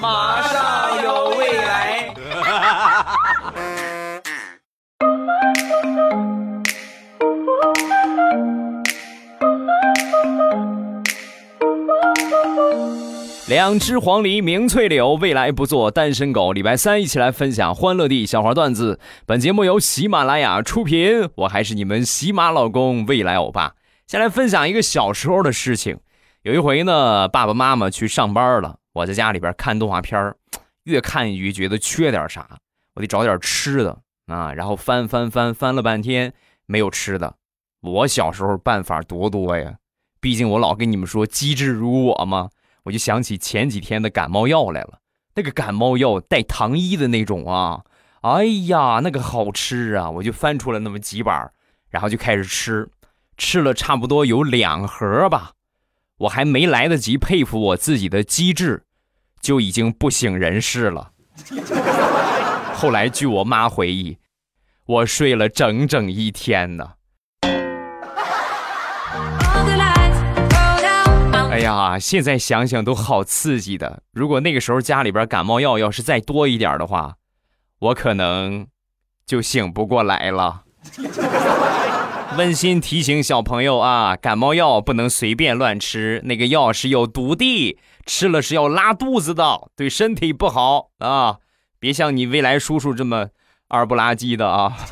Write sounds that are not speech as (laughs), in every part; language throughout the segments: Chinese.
马上有未来。两只黄鹂鸣翠柳，未来不做单身狗。礼拜三一起来分享欢乐地笑话段子。本节目由喜马拉雅出品，我还是你们喜马老公未来欧巴。先来分享一个小时候的事情。有一回呢，爸爸妈妈去上班了，我在家里边看动画片越看越觉得缺点啥，我得找点吃的啊。然后翻翻翻翻了半天，没有吃的。我小时候办法多多呀，毕竟我老跟你们说机智如我嘛。我就想起前几天的感冒药来了，那个感冒药带糖衣的那种啊，哎呀，那个好吃啊！我就翻出了那么几板，然后就开始吃，吃了差不多有两盒吧，我还没来得及佩服我自己的机智，就已经不省人事了。(laughs) 后来据我妈回忆，我睡了整整一天呢。(laughs) 哎呀，现在想想都好刺激的。如果那个时候家里边感冒药要是再多一点的话，我可能就醒不过来了。(laughs) 温馨提醒小朋友啊，感冒药不能随便乱吃，那个药是有毒的，吃了是要拉肚子的，对身体不好啊！别像你未来叔叔这么二不拉几的啊。(laughs)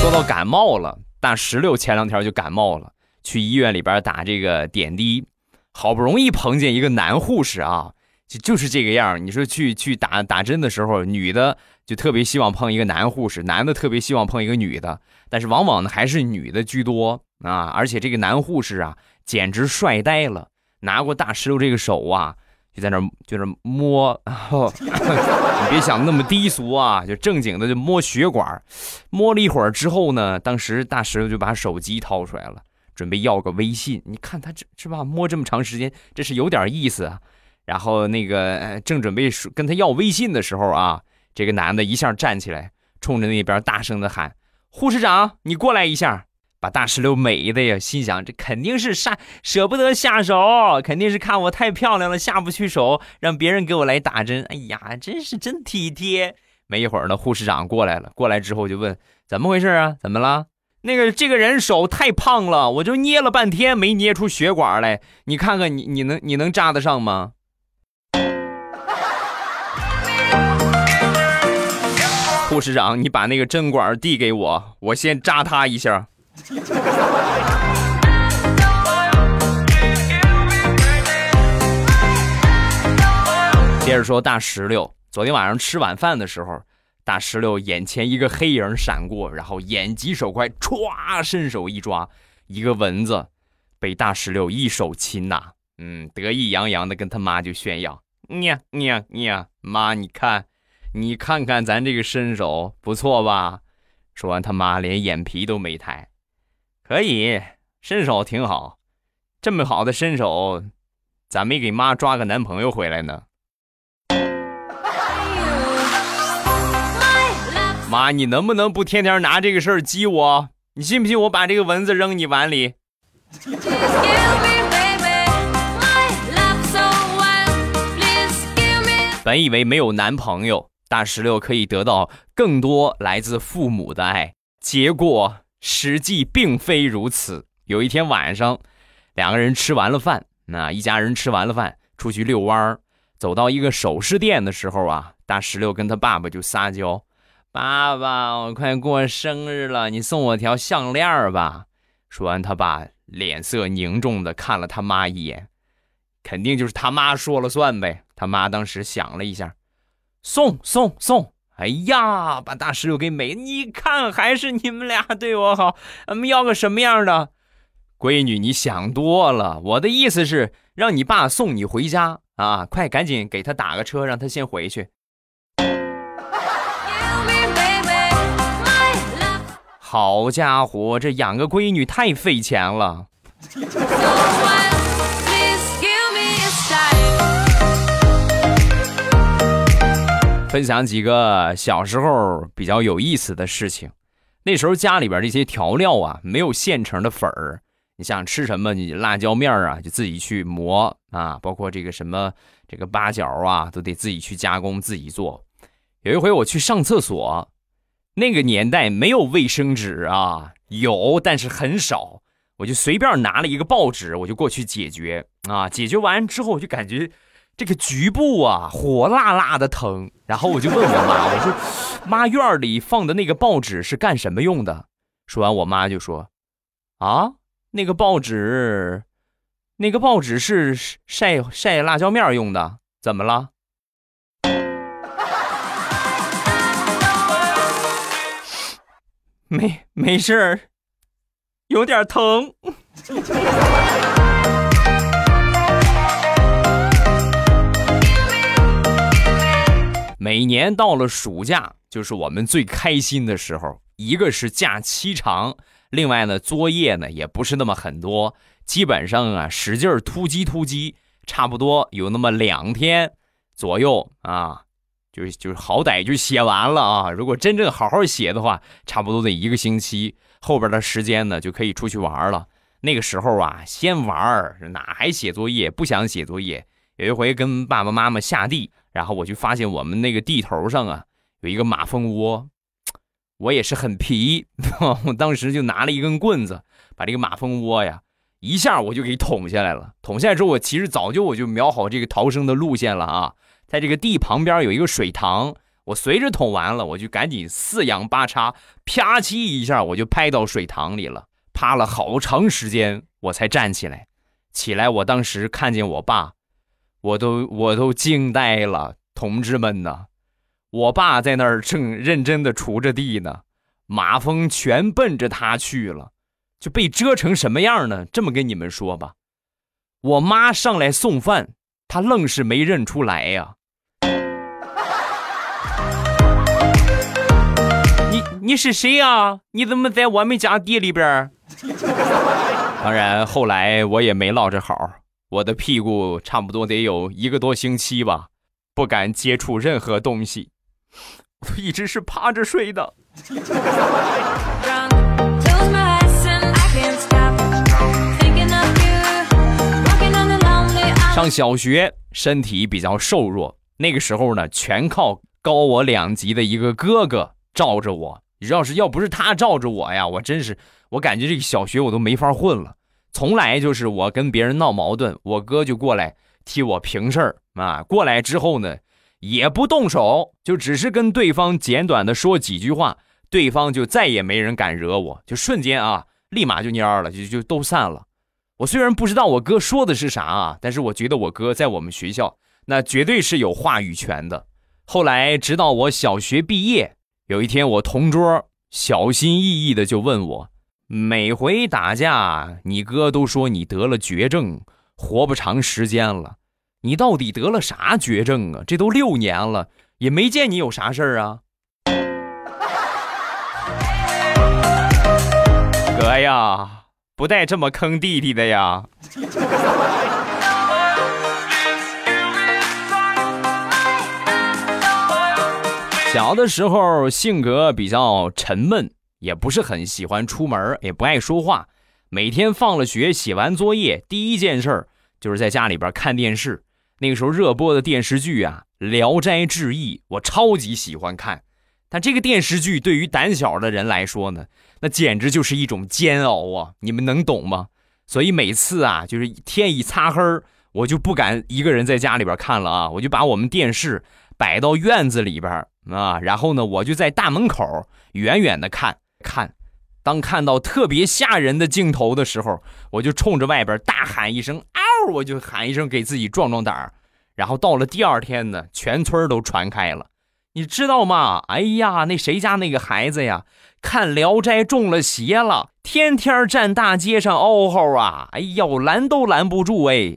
说到感冒了，大石榴前两天就感冒了，去医院里边打这个点滴，好不容易碰见一个男护士啊，就就是这个样你说去去打打针的时候，女的就特别希望碰一个男护士，男的特别希望碰一个女的，但是往往呢还是女的居多啊。而且这个男护士啊，简直帅呆了，拿过大石头这个手啊。就在那就那摸，(laughs) 你别想那么低俗啊，就正经的就摸血管，摸了一会儿之后呢，当时大石头就把手机掏出来了，准备要个微信。你看他这是吧？摸这么长时间，这是有点意思啊。然后那个正准备跟他要微信的时候啊，这个男的一下站起来，冲着那边大声的喊：“护士长，你过来一下。”把大石榴美的呀，心想这肯定是下舍不得下手，肯定是看我太漂亮了下不去手，让别人给我来打针。哎呀，真是真体贴。没一会儿呢，护士长过来了，过来之后就问怎么回事啊？怎么了？那个这个人手太胖了，我就捏了半天没捏出血管来，你看看你你能你能扎得上吗？护士长，你把那个针管递给我，我先扎他一下。接着说大石榴，昨天晚上吃晚饭的时候，大石榴眼前一个黑影闪过，然后眼疾手快，歘，伸手一抓，一个蚊子被大石榴一手擒拿，嗯，得意洋洋的跟他妈就炫耀，呀呀呀，妈你看，你看看咱这个身手不错吧？说完他妈连眼皮都没抬。可以，身手挺好，这么好的身手，咋没给妈抓个男朋友回来呢？妈，你能不能不天天拿这个事儿激我？你信不信我把这个蚊子扔你碗里？本以为没有男朋友，大石榴可以得到更多来自父母的爱，结果。实际并非如此。有一天晚上，两个人吃完了饭，那一家人吃完了饭，出去遛弯儿，走到一个首饰店的时候啊，大石榴跟他爸爸就撒娇：“爸爸，我快过生日了，你送我条项链吧。”说完，他爸脸色凝重的看了他妈一眼，肯定就是他妈说了算呗。他妈当时想了一下，送送送。哎呀，把大石榴给美！你看，还是你们俩对我好。俺们要个什么样的？闺女，你想多了。我的意思是让你爸送你回家啊！快，赶紧给他打个车，让他先回去。好家伙，这养个闺女太费钱了。(laughs) 分享几个小时候比较有意思的事情。那时候家里边这些调料啊，没有现成的粉儿，你想吃什么，你辣椒面儿啊，就自己去磨啊，包括这个什么这个八角啊，都得自己去加工，自己做。有一回我去上厕所，那个年代没有卫生纸啊，有但是很少，我就随便拿了一个报纸，我就过去解决啊。解决完之后，我就感觉这个局部啊火辣辣的疼，然后我就问我妈，(laughs) 我说：“妈，院里放的那个报纸是干什么用的？”说完，我妈就说：“啊。”那个报纸，那个报纸是晒晒辣椒面用的，怎么了？没没事儿，有点疼。每年到了暑假，就是我们最开心的时候，一个是假期长。另外呢，作业呢也不是那么很多，基本上啊使劲突击突击，差不多有那么两天左右啊，就就好歹就写完了啊。如果真正好好写的话，差不多得一个星期，后边的时间呢就可以出去玩了。那个时候啊，先玩哪还写作业？不想写作业。有一回跟爸爸妈妈下地，然后我就发现我们那个地头上啊有一个马蜂窝。我也是很皮，(laughs) 我当时就拿了一根棍子，把这个马蜂窝呀，一下我就给捅下来了。捅下来之后，我其实早就我就瞄好这个逃生的路线了啊，在这个地旁边有一个水塘，我随着捅完了，我就赶紧四仰八叉，啪叽一下我就拍到水塘里了，趴了好长时间我才站起来。起来，我当时看见我爸，我都我都惊呆了，同志们呐！我爸在那儿正认真的锄着地呢，马蜂全奔着他去了，就被蛰成什么样呢？这么跟你们说吧，我妈上来送饭，他愣是没认出来呀。你你是谁呀？你怎么在我们家地里边？(laughs) 当然，后来我也没落着好，我的屁股差不多得有一个多星期吧，不敢接触任何东西。我 (laughs) 一直是趴着睡的。上小学，身体比较瘦弱，那个时候呢，全靠高我两级的一个哥哥罩着我。要是要不是他罩着我呀，我真是，我感觉这个小学我都没法混了。从来就是我跟别人闹矛盾，我哥就过来替我平事儿啊。过来之后呢。也不动手，就只是跟对方简短的说几句话，对方就再也没人敢惹我，就瞬间啊，立马就蔫了，就就都散了。我虽然不知道我哥说的是啥啊，但是我觉得我哥在我们学校那绝对是有话语权的。后来直到我小学毕业，有一天我同桌小心翼翼的就问我，每回打架，你哥都说你得了绝症，活不长时间了。你到底得了啥绝症啊？这都六年了，也没见你有啥事儿啊！哥呀，不带这么坑弟弟的呀！小的时候性格比较沉闷，也不是很喜欢出门，也不爱说话。每天放了学，写完作业，第一件事就是在家里边看电视。那个时候热播的电视剧啊，《聊斋志异》，我超级喜欢看。但这个电视剧对于胆小的人来说呢，那简直就是一种煎熬啊！你们能懂吗？所以每次啊，就是天一擦黑我就不敢一个人在家里边看了啊，我就把我们电视摆到院子里边啊，然后呢，我就在大门口远远的看看。当看到特别吓人的镜头的时候，我就冲着外边大喊一声“嗷”，我就喊一声给自己壮壮胆儿。然后到了第二天呢，全村都传开了，你知道吗？哎呀，那谁家那个孩子呀，看《聊斋》中了邪了，天天站大街上嗷吼啊！哎呦，拦都拦不住哎。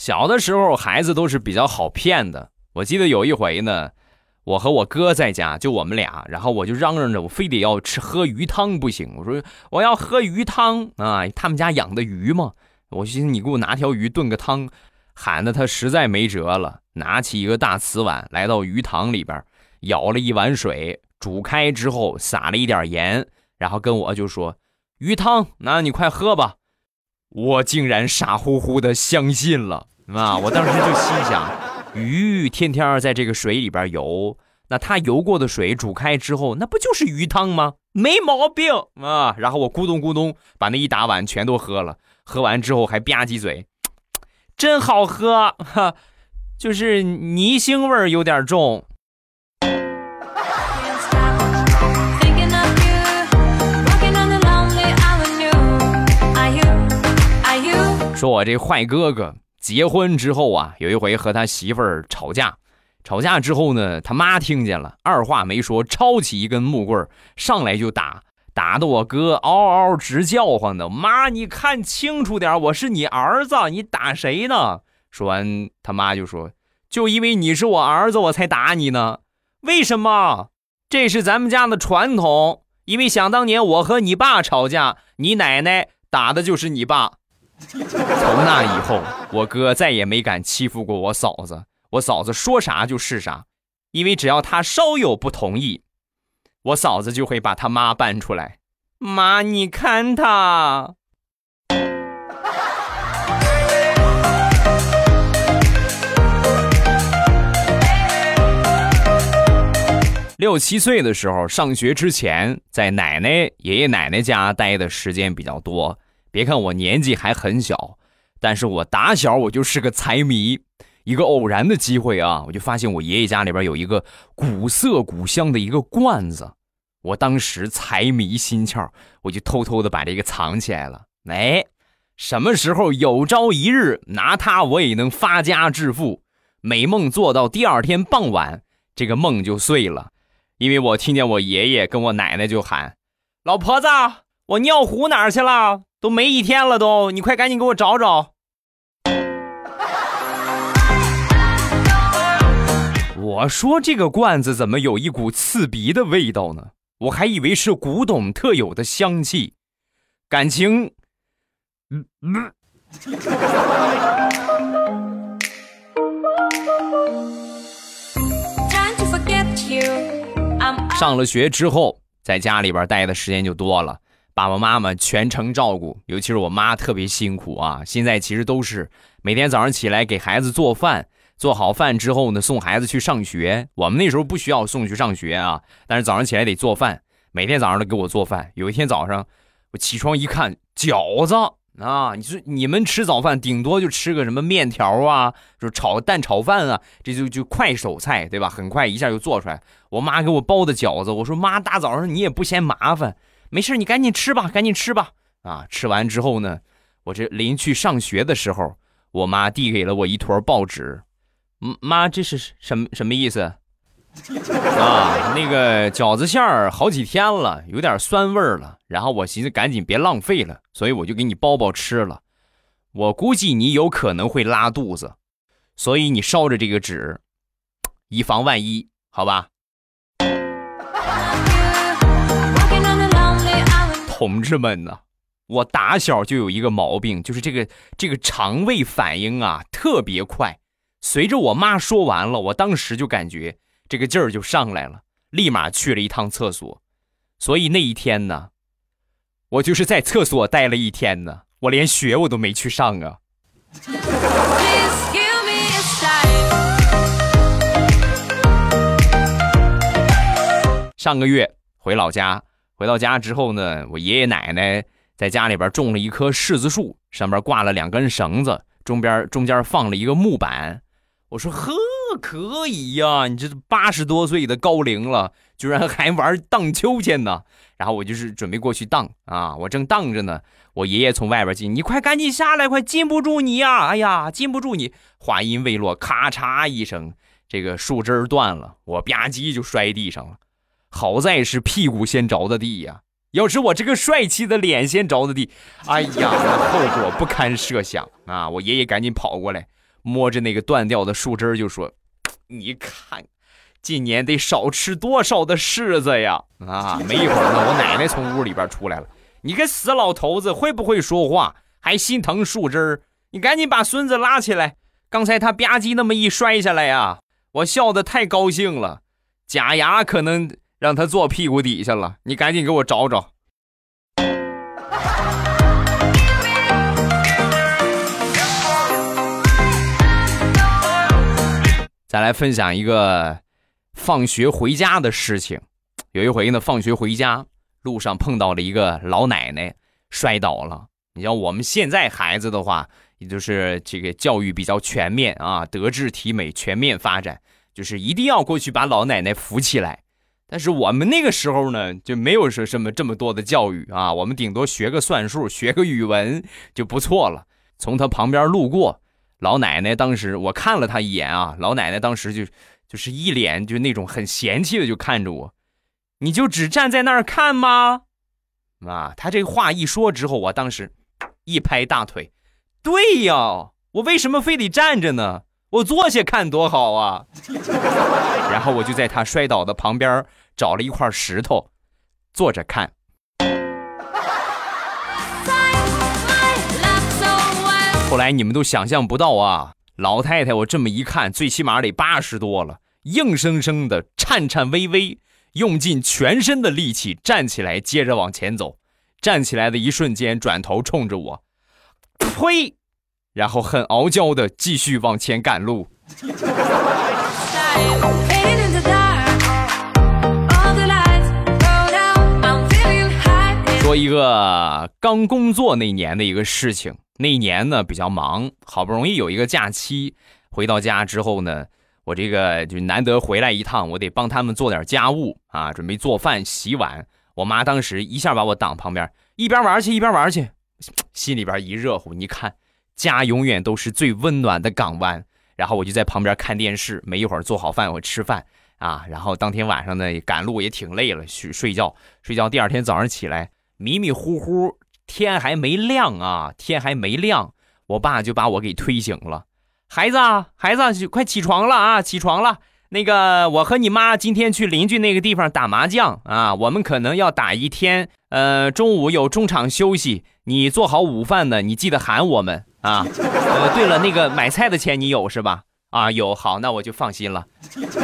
小的时候，孩子都是比较好骗的。我记得有一回呢，我和我哥在家，就我们俩，然后我就嚷嚷着，我非得要吃喝鱼汤不行。我说我要喝鱼汤啊，他们家养的鱼嘛。我寻思你给我拿条鱼炖个汤，喊得他实在没辙了，拿起一个大瓷碗，来到鱼塘里边，舀了一碗水，煮开之后撒了一点盐，然后跟我就说：“鱼汤，那你快喝吧。”我竟然傻乎乎的相信了啊！(laughs) 我当时就心想，鱼天天在这个水里边游，那它游过的水煮开之后，那不就是鱼汤吗？没毛病啊！然后我咕咚咕咚把那一大碗全都喝了，喝完之后还吧唧嘴。真好喝，哈，就是泥腥味有点重。说我这坏哥哥结婚之后啊，有一回和他媳妇儿吵架，吵架之后呢，他妈听见了，二话没说，抄起一根木棍上来就打。打得我哥嗷嗷直叫唤的，妈，你看清楚点，我是你儿子，你打谁呢？说完，他妈就说：“就因为你是我儿子，我才打你呢。为什么？这是咱们家的传统。因为想当年我和你爸吵架，你奶奶打的就是你爸。(laughs) 从那以后，我哥再也没敢欺负过我嫂子。我嫂子说啥就是啥，因为只要他稍有不同意。”我嫂子就会把他妈搬出来，妈，你看他。六七岁的时候，上学之前，在奶奶、爷爷奶奶家待的时间比较多。别看我年纪还很小，但是我打小我就是个财迷。一个偶然的机会啊，我就发现我爷爷家里边有一个古色古香的一个罐子，我当时财迷心窍，我就偷偷的把这个藏起来了。哎，什么时候有朝一日拿它，我也能发家致富。美梦做到第二天傍晚，这个梦就碎了，因为我听见我爷爷跟我奶奶就喊：“老婆子，我尿壶哪儿去了？都没一天了，都，你快赶紧给我找找。”我说这个罐子怎么有一股刺鼻的味道呢？我还以为是古董特有的香气，感情，嗯嗯。上了学之后，在家里边待的时间就多了，爸爸妈妈全程照顾，尤其是我妈特别辛苦啊。现在其实都是每天早上起来给孩子做饭。做好饭之后呢，送孩子去上学。我们那时候不需要送去上学啊，但是早上起来得做饭，每天早上都给我做饭。有一天早上，我起床一看，饺子啊！你说你们吃早饭顶多就吃个什么面条啊，就炒蛋炒饭啊，这就就快手菜对吧？很快一下就做出来。我妈给我包的饺子，我说妈，大早上你也不嫌麻烦，没事你赶紧吃吧，赶紧吃吧。啊，吃完之后呢，我这临去上学的时候，我妈递给了我一坨报纸。妈，这是什么什么意思？啊，那个饺子馅儿好几天了，有点酸味儿了。然后我寻思赶紧别浪费了，所以我就给你包包吃了。我估计你有可能会拉肚子，所以你烧着这个纸，以防万一，好吧？同志们呢，我打小就有一个毛病，就是这个这个肠胃反应啊特别快。随着我妈说完了，我当时就感觉这个劲儿就上来了，立马去了一趟厕所。所以那一天呢，我就是在厕所待了一天呢，我连学我都没去上啊。上个月回老家，回到家之后呢，我爷爷奶奶在家里边种了一棵柿子树，上边挂了两根绳子，中边中间放了一个木板。我说呵，可以呀！你这八十多岁的高龄了，居然还玩荡秋千呢。然后我就是准备过去荡啊，我正荡着呢，我爷爷从外边进，你快赶紧下来，快禁不住你呀！哎呀，禁不住你！话音未落，咔嚓一声，这个树枝断了，我吧唧就摔地上了。好在是屁股先着的地呀，要是我这个帅气的脸先着的地，哎呀，后果不堪设想啊！我爷爷赶紧跑过来。摸着那个断掉的树枝就说：“你看，今年得少吃多少的柿子呀！”啊，没一会儿呢，我奶奶从屋里边出来了。你个死老头子，会不会说话？还心疼树枝？你赶紧把孙子拉起来，刚才他吧唧那么一摔下来呀，我笑得太高兴了，假牙可能让他坐屁股底下了。你赶紧给我找找。再来分享一个放学回家的事情。有一回呢，放学回家路上碰到了一个老奶奶摔倒了。你像我们现在孩子的话。也就是这个教育比较全面啊，德智体美全面发展，就是一定要过去把老奶奶扶起来。但是我们那个时候呢，就没有说什么这么多的教育啊，我们顶多学个算术，(laughs) 学个语文就不错了。从他旁边路过，老奶奶当时我看了他一眼啊，老奶奶当时就就是一脸就那种很嫌弃的就看着我，你就只站在那儿看吗？啊，他这话一说之后，我当时一拍大腿。对呀，我为什么非得站着呢？我坐下看多好啊！(laughs) 然后我就在他摔倒的旁边找了一块石头，坐着看。后来你们都想象不到啊，老太太我这么一看，最起码得八十多了，硬生生的颤颤巍巍，用尽全身的力气站起来，接着往前走。站起来的一瞬间，转头冲着我。呸！然后很傲娇的继续往前赶路。(laughs) 说一个刚工作那年的一个事情。那年呢比较忙，好不容易有一个假期，回到家之后呢，我这个就难得回来一趟，我得帮他们做点家务啊，准备做饭、洗碗。我妈当时一下把我挡旁边，一边玩去一边玩去。心里边一热乎，你看，家永远都是最温暖的港湾。然后我就在旁边看电视，没一会儿做好饭，我吃饭啊。然后当天晚上呢，赶路也挺累了，去睡觉。睡觉，第二天早上起来，迷迷糊糊，天还没亮啊，天还没亮，我爸就把我给推醒了。孩子啊，孩子，快起床了啊，起床了。那个，我和你妈今天去邻居那个地方打麻将啊，我们可能要打一天。呃，中午有中场休息，你做好午饭呢，你记得喊我们啊。呃，对了，那个买菜的钱你有是吧？啊，有，好，那我就放心了。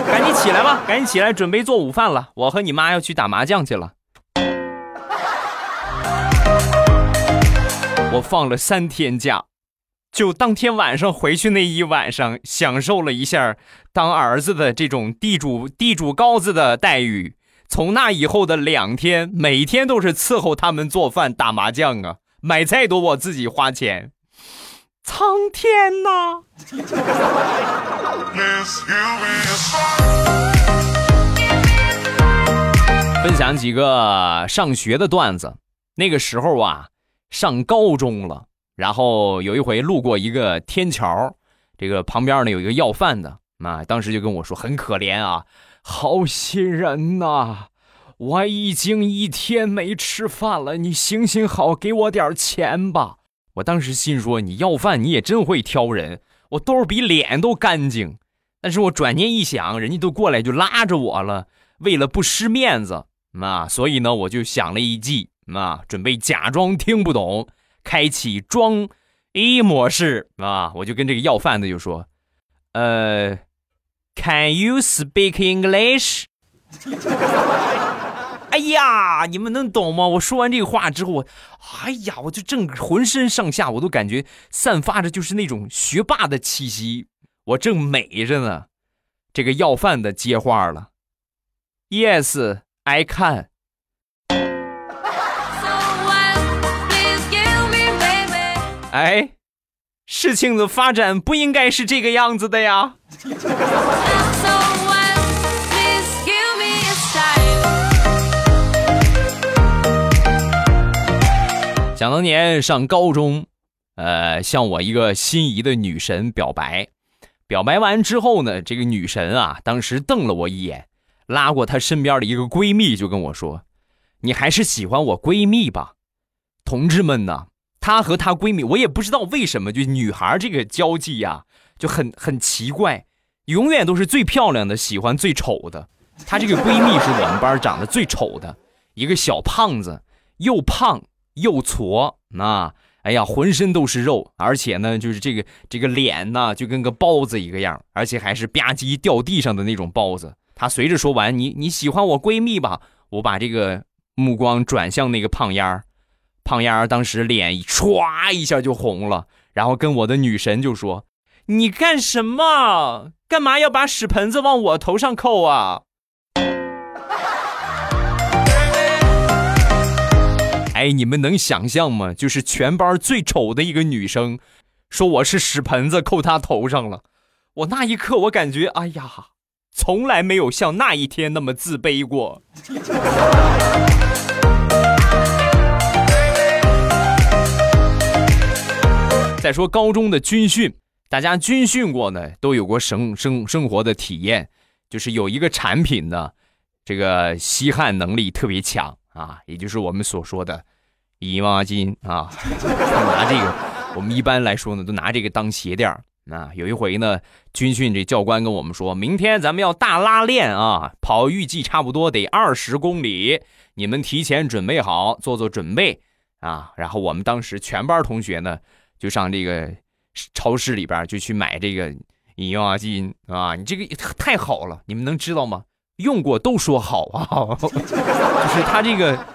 赶紧起来吧，赶紧起来，准备做午饭了。我和你妈要去打麻将去了。我放了三天假。就当天晚上回去那一晚上，享受了一下当儿子的这种地主地主高子的待遇。从那以后的两天，每天都是伺候他们做饭、打麻将啊，买菜都我自己花钱。苍天呐！(laughs) 分享几个上学的段子。那个时候啊，上高中了。然后有一回路过一个天桥，这个旁边呢有一个要饭的，啊，当时就跟我说很可怜啊，好心人呐，我已经一天没吃饭了，你行行好，给我点钱吧。我当时心说你要饭你也真会挑人，我兜比脸都干净。但是我转念一想，人家都过来就拉着我了，为了不失面子，啊，所以呢我就想了一计，啊，准备假装听不懂。开启装 A 模式啊！我就跟这个要饭的就说：“呃，Can you speak English？” (laughs) 哎呀，你们能懂吗？我说完这个话之后，哎呀，我就正浑身上下我都感觉散发着就是那种学霸的气息，我正美着呢。这个要饭的接话了：“Yes, I can。”哎，事情的发展不应该是这个样子的呀！想当年上高中，呃，向我一个心仪的女神表白，表白完之后呢，这个女神啊，当时瞪了我一眼，拉过她身边的一个闺蜜就跟我说：“你还是喜欢我闺蜜吧，同志们呢。”她和她闺蜜，我也不知道为什么，就女孩这个交际呀，就很很奇怪，永远都是最漂亮的喜欢最丑的。她这个闺蜜是我们班长得最丑的一个小胖子，又胖又矬，啊，哎呀，浑身都是肉，而且呢，就是这个这个脸呢，就跟个包子一个样，而且还是吧唧掉地上的那种包子。她随着说完，你你喜欢我闺蜜吧？我把这个目光转向那个胖丫儿，胖丫儿当时脸唰一下就红了，然后跟我的女神就说：“你干什么？干嘛要把屎盆子往我头上扣啊？” (laughs) 哎，你们能想象吗？就是全班最丑的一个女生，说我是屎盆子扣她头上了。我那一刻，我感觉，哎呀，从来没有像那一天那么自卑过。再说高中的军训，大家军训过呢，都有过生生生活的体验，就是有一个产品呢，这个吸汗能力特别强。啊，也就是我们所说的姨妈巾啊，拿这个，我们一般来说呢，都拿这个当鞋垫啊，有一回呢，军训这教官跟我们说，明天咱们要大拉练啊，跑预计差不多得二十公里，你们提前准备好，做做准备啊。然后我们当时全班同学呢，就上这个超市里边就去买这个姨妈巾啊。你这个太好了，你们能知道吗？用过都说好啊，(laughs) 就是它这个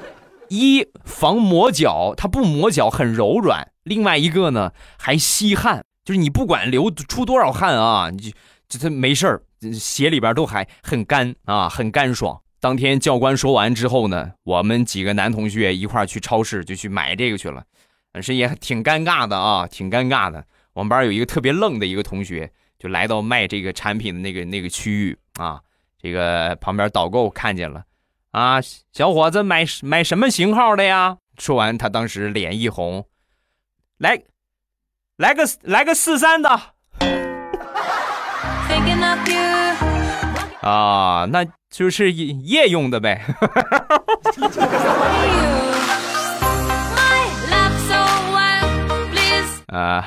一防磨脚，它不磨脚很柔软；另外一个呢还吸汗，就是你不管流出多少汗啊，你就就它没事儿，鞋里边都还很干啊，很干爽。当天教官说完之后呢，我们几个男同学一块去超市就去买这个去了，是也挺尴尬的啊，挺尴尬的。我们班有一个特别愣的一个同学，就来到卖这个产品的那个那个区域啊。这个旁边导购看见了，啊，小伙子买买什么型号的呀？说完，他当时脸一红，来，来个来个四三的，啊，那就是夜用的呗。(laughs) 啊，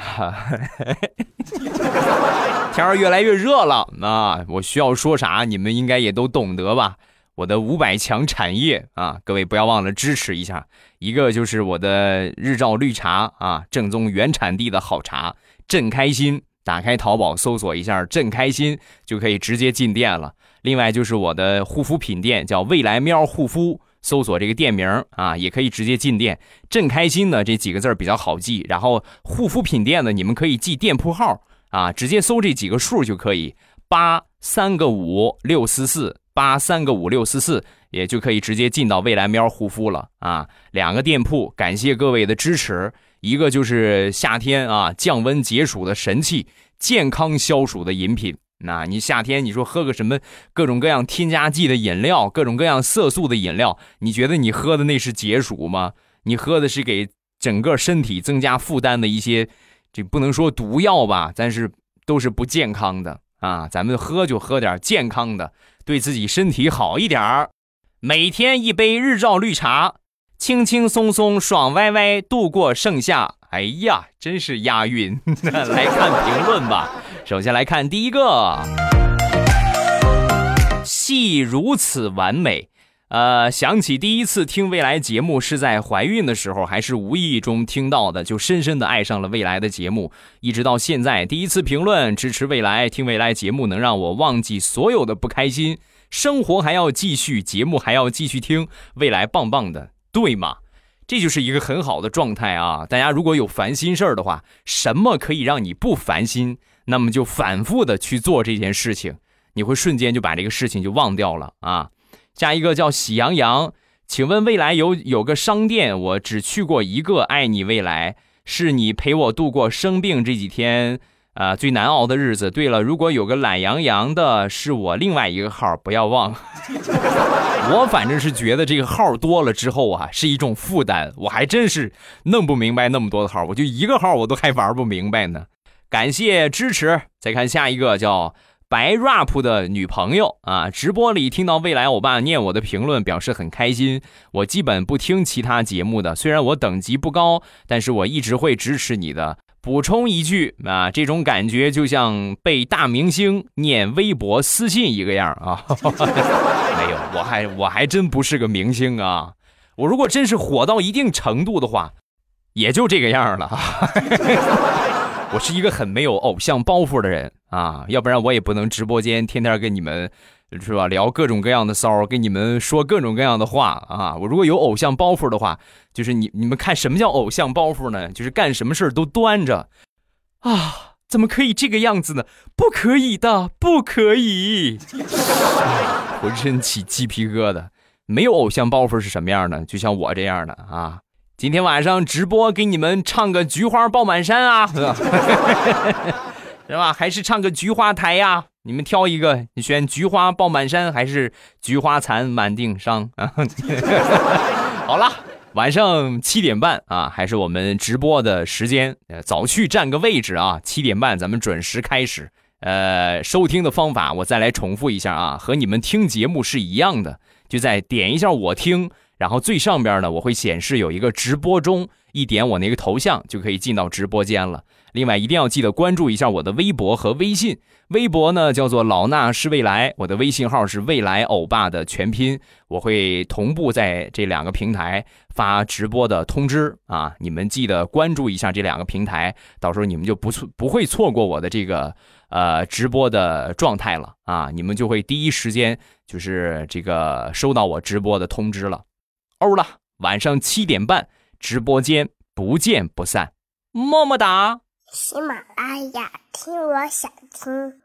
(laughs) 天儿越来越热了，那我需要说啥？你们应该也都懂得吧？我的五百强产业啊，各位不要忘了支持一下。一个就是我的日照绿茶啊，正宗原产地的好茶，朕开心。打开淘宝搜索一下“朕开心”，就可以直接进店了。另外就是我的护肤品店，叫未来喵护肤。搜索这个店名啊，也可以直接进店。朕开心呢，这几个字比较好记。然后护肤品店呢，你们可以记店铺号啊，直接搜这几个数就可以。八三个五六四四，八三个五六四四，也就可以直接进到未来喵护肤了啊。两个店铺，感谢各位的支持。一个就是夏天啊，降温解暑的神器，健康消暑的饮品。那你夏天你说喝个什么各种各样添加剂的饮料，各种各样色素的饮料，你觉得你喝的那是解暑吗？你喝的是给整个身体增加负担的一些，这不能说毒药吧，但是都是不健康的啊。咱们喝就喝点健康的，对自己身体好一点儿。每天一杯日照绿茶，轻轻松松、爽歪歪度过盛夏。哎呀，真是押韵！(laughs) 来看评论吧。首先来看第一个，戏如此完美。呃，想起第一次听未来节目是在怀孕的时候，还是无意中听到的，就深深的爱上了未来的节目，一直到现在。第一次评论支持未来，听未来节目能让我忘记所有的不开心，生活还要继续，节目还要继续听，未来棒棒的，对吗？这就是一个很好的状态啊！大家如果有烦心事儿的话，什么可以让你不烦心？那么就反复的去做这件事情，你会瞬间就把这个事情就忘掉了啊！下一个叫喜羊羊，请问未来有有个商店，我只去过一个，爱你未来，是你陪我度过生病这几天。啊，最难熬的日子。对了，如果有个懒洋洋的，是我另外一个号，不要忘。(laughs) 我反正是觉得这个号多了之后啊，是一种负担。我还真是弄不明白那么多的号，我就一个号我都还玩不明白呢。感谢支持。再看下一个叫白 rap 的女朋友啊，直播里听到未来欧巴念我的评论，表示很开心。我基本不听其他节目的，虽然我等级不高，但是我一直会支持你的。补充一句啊，这种感觉就像被大明星念微博私信一个样啊！没有，我还我还真不是个明星啊！我如果真是火到一定程度的话，也就这个样了。我是一个很没有偶像包袱的人啊，要不然我也不能直播间天天跟你们是吧聊各种各样的骚，跟你们说各种各样的话啊。我如果有偶像包袱的话，就是你你们看什么叫偶像包袱呢？就是干什么事都端着啊。怎么可以这个样子呢？不可以的，不可以！(laughs) 浑身起鸡皮疙瘩。没有偶像包袱是什么样的？就像我这样的啊！今天晚上直播给你们唱个《菊花爆满山》啊，(laughs) 是吧？还是唱个《菊花台》呀？你们挑一个，你选《菊花爆满山》还是《菊花残满腚伤》啊？(laughs) 好了。晚上七点半啊，还是我们直播的时间，呃，早去占个位置啊。七点半咱们准时开始。呃，收听的方法我再来重复一下啊，和你们听节目是一样的，就在点一下我听，然后最上边呢我会显示有一个直播中，一点我那个头像就可以进到直播间了。另外一定要记得关注一下我的微博和微信。微博呢叫做老衲是未来，我的微信号是未来欧巴的全拼。我会同步在这两个平台发直播的通知啊，你们记得关注一下这两个平台，到时候你们就不错不会错过我的这个呃直播的状态了啊，你们就会第一时间就是这个收到我直播的通知了。欧了，晚上七点半直播间不见不散，么么哒。喜马拉雅，听我想听。